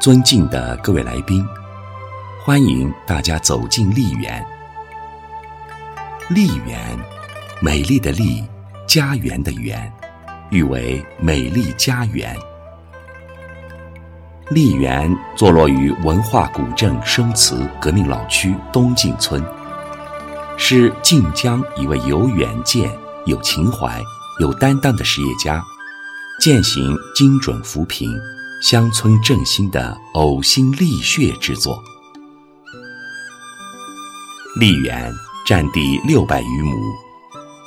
尊敬的各位来宾，欢迎大家走进丽园。丽园，美丽的丽，家园的园，誉为美丽家园。丽园坐落于文化古镇生祠革命老区东进村，是晋江一位有远见、有情怀、有担当的实业家，践行精准扶贫。乡村振兴的呕心沥血之作。丽园占地六百余亩，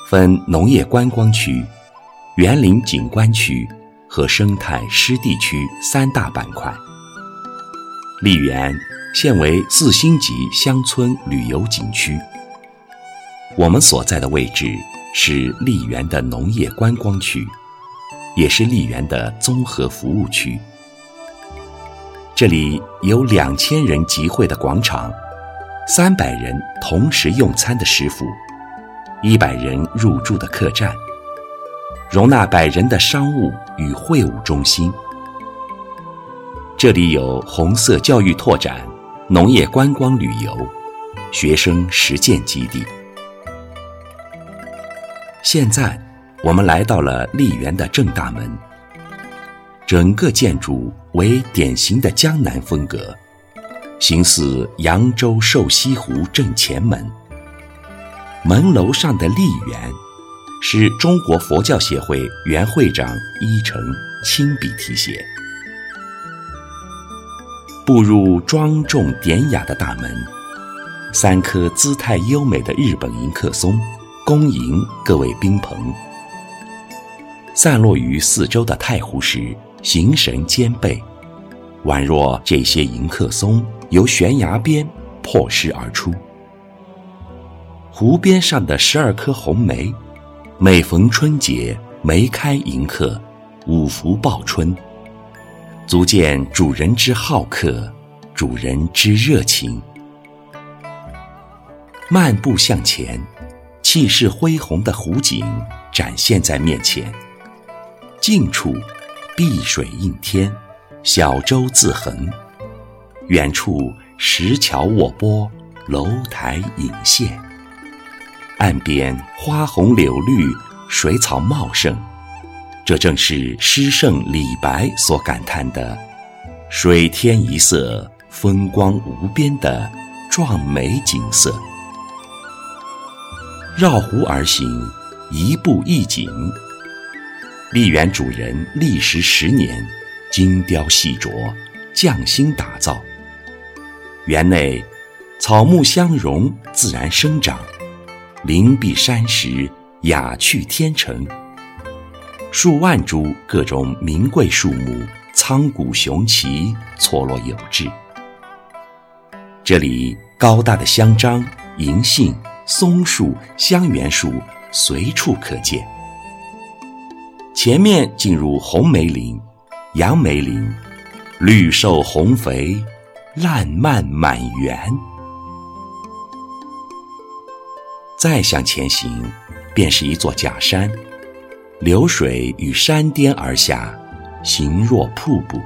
分农业观光区、园林景观区和生态湿地区三大板块。丽园现为四星级乡村旅游景区。我们所在的位置是丽园的农业观光区，也是丽园的综合服务区。这里有两千人集会的广场，三百人同时用餐的食府，一百人入住的客栈，容纳百人的商务与会务中心。这里有红色教育拓展、农业观光旅游、学生实践基地。现在，我们来到了丽园的正大门。整个建筑为典型的江南风格，形似扬州瘦西湖正前门。门楼上的丽园，是中国佛教协会原会长一诚亲笔题写。步入庄重典雅的大门，三棵姿态优美的日本迎客松，恭迎各位宾朋。散落于四周的太湖石。形神兼备，宛若这些迎客松由悬崖边破石而出。湖边上的十二棵红梅，每逢春节梅开迎客，五福报春，足见主人之好客，主人之热情。漫步向前，气势恢宏的湖景展现在面前，近处。碧水映天，小舟自横；远处石桥卧波，楼台隐现。岸边花红柳绿，水草茂盛。这正是诗圣李白所感叹的“水天一色，风光无边”的壮美景色。绕湖而行，一步一景。丽园主人历时十年，精雕细琢，匠心打造。园内草木相融，自然生长；林碧山石，雅趣天成。数万株各种名贵树木，苍古雄奇，错落有致。这里高大的香樟、银杏、松树、香橼树随处可见。前面进入红梅林、杨梅林，绿瘦红肥，烂漫满园。再向前行，便是一座假山，流水与山巅而下，形若瀑布。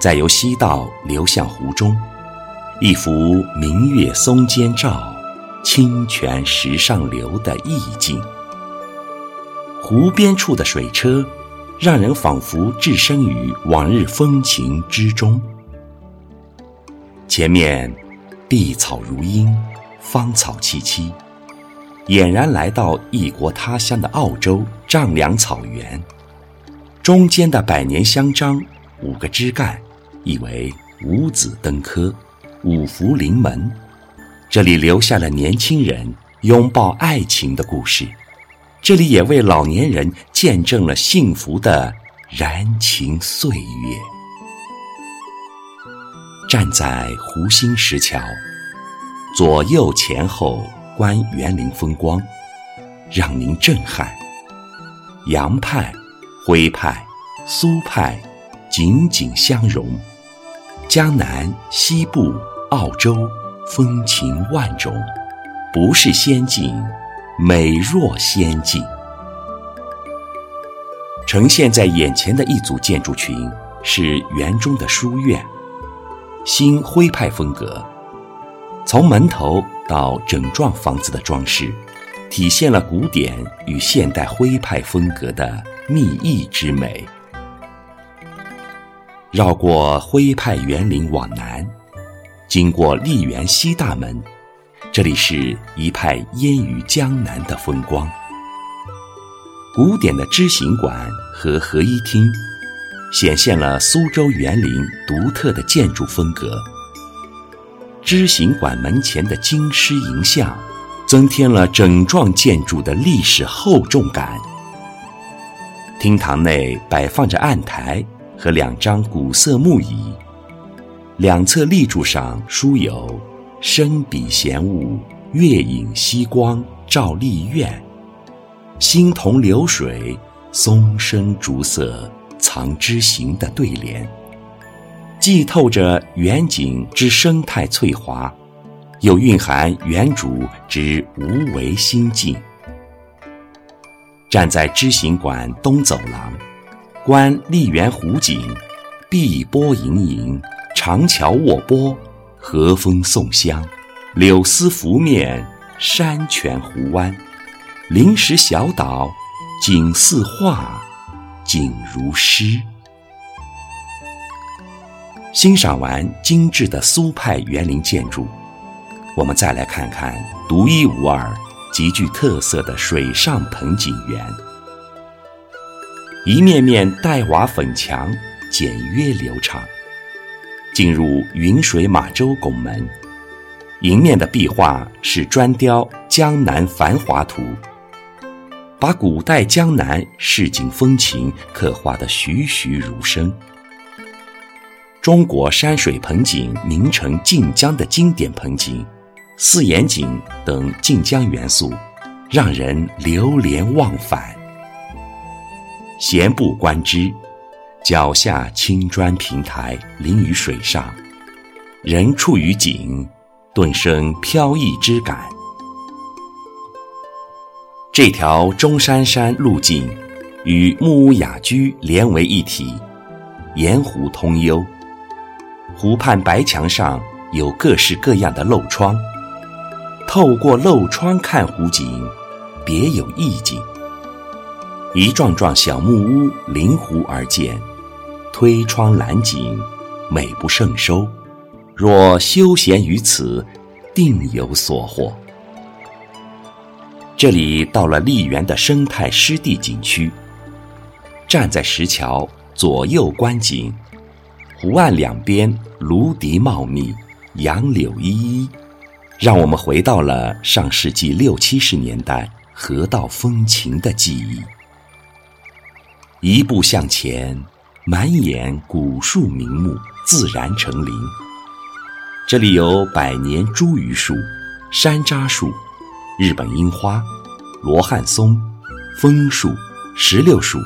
再由西道流向湖中，一幅明月松间照，清泉石上流的意境。湖边处的水车，让人仿佛置身于往日风情之中。前面碧草如茵，芳草萋萋，俨然来到异国他乡的澳洲丈量草原。中间的百年香樟，五个枝干，意为五子登科，五福临门。这里留下了年轻人拥抱爱情的故事。这里也为老年人见证了幸福的燃情岁月。站在湖心石桥，左右前后观园林风光，让您震撼。洋派、徽派、苏派，紧紧相融。江南、西部、澳洲，风情万种，不是仙境。美若仙境，呈现在眼前的一组建筑群，是园中的书院，新徽派风格。从门头到整幢房子的装饰，体现了古典与现代徽派风格的密意之美。绕过徽派园林往南，经过丽园西大门，这里是一派烟雨江南的风光。古典的知行馆和合一厅，显现了苏州园林独特的建筑风格。知行馆门前的金狮银像，增添了整幢建筑的历史厚重感。厅堂内摆放着案台和两张古色木椅，两侧立柱上书有“生笔闲物，月影西光照丽苑，星同流水，松声竹色藏知行”的对联。既透着远景之生态翠华，又蕴含园主之无为心境。站在知行馆东走廊，观丽园湖景，碧波盈盈，长桥卧波，和风送香，柳丝拂面，山泉湖湾，临石小岛，景似画，景如诗。欣赏完精致的苏派园林建筑，我们再来看看独一无二、极具特色的水上盆景园。一面面黛瓦粉墙，简约流畅。进入云水马洲拱门，迎面的壁画是砖雕《江南繁华图》，把古代江南市井风情刻画得栩栩如生。中国山水盆景名城晋江的经典盆景、四眼井等晋江元素，让人流连忘返。闲步观之，脚下青砖平台临于水上，人处于景，顿生飘逸之感。这条中山山路径与木屋雅居连为一体，沿湖通幽。湖畔白墙上有各式各样的漏窗，透过漏窗看湖景，别有意境。一幢幢小木屋临湖而建，推窗揽景，美不胜收。若休闲于此，定有所获。这里到了丽园的生态湿地景区，站在石桥左右观景。湖岸两边芦荻茂密，杨柳依依，让我们回到了上世纪六七十年代河道风情的记忆。一步向前，满眼古树名木，自然成林。这里有百年茱萸树、山楂树、日本樱花、罗汉松、枫树、石榴树、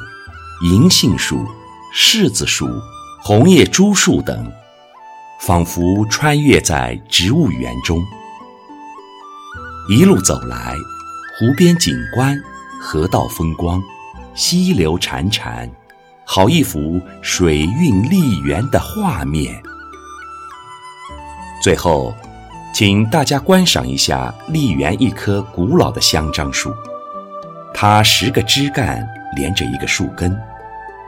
银杏树、柿子树。红叶朱树等，仿佛穿越在植物园中。一路走来，湖边景观、河道风光、溪流潺潺，好一幅水韵丽园的画面。最后，请大家观赏一下丽园一棵古老的香樟树，它十个枝干连着一个树根，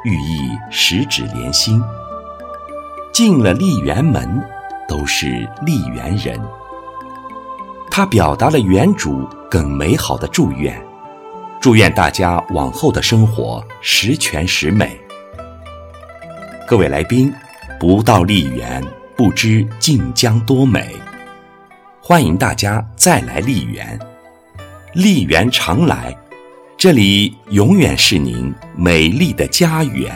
寓意十指连心。进了丽园门，都是丽园人。他表达了园主更美好的祝愿，祝愿大家往后的生活十全十美。各位来宾，不到丽园，不知晋江多美。欢迎大家再来丽园，丽园常来，这里永远是您美丽的家园。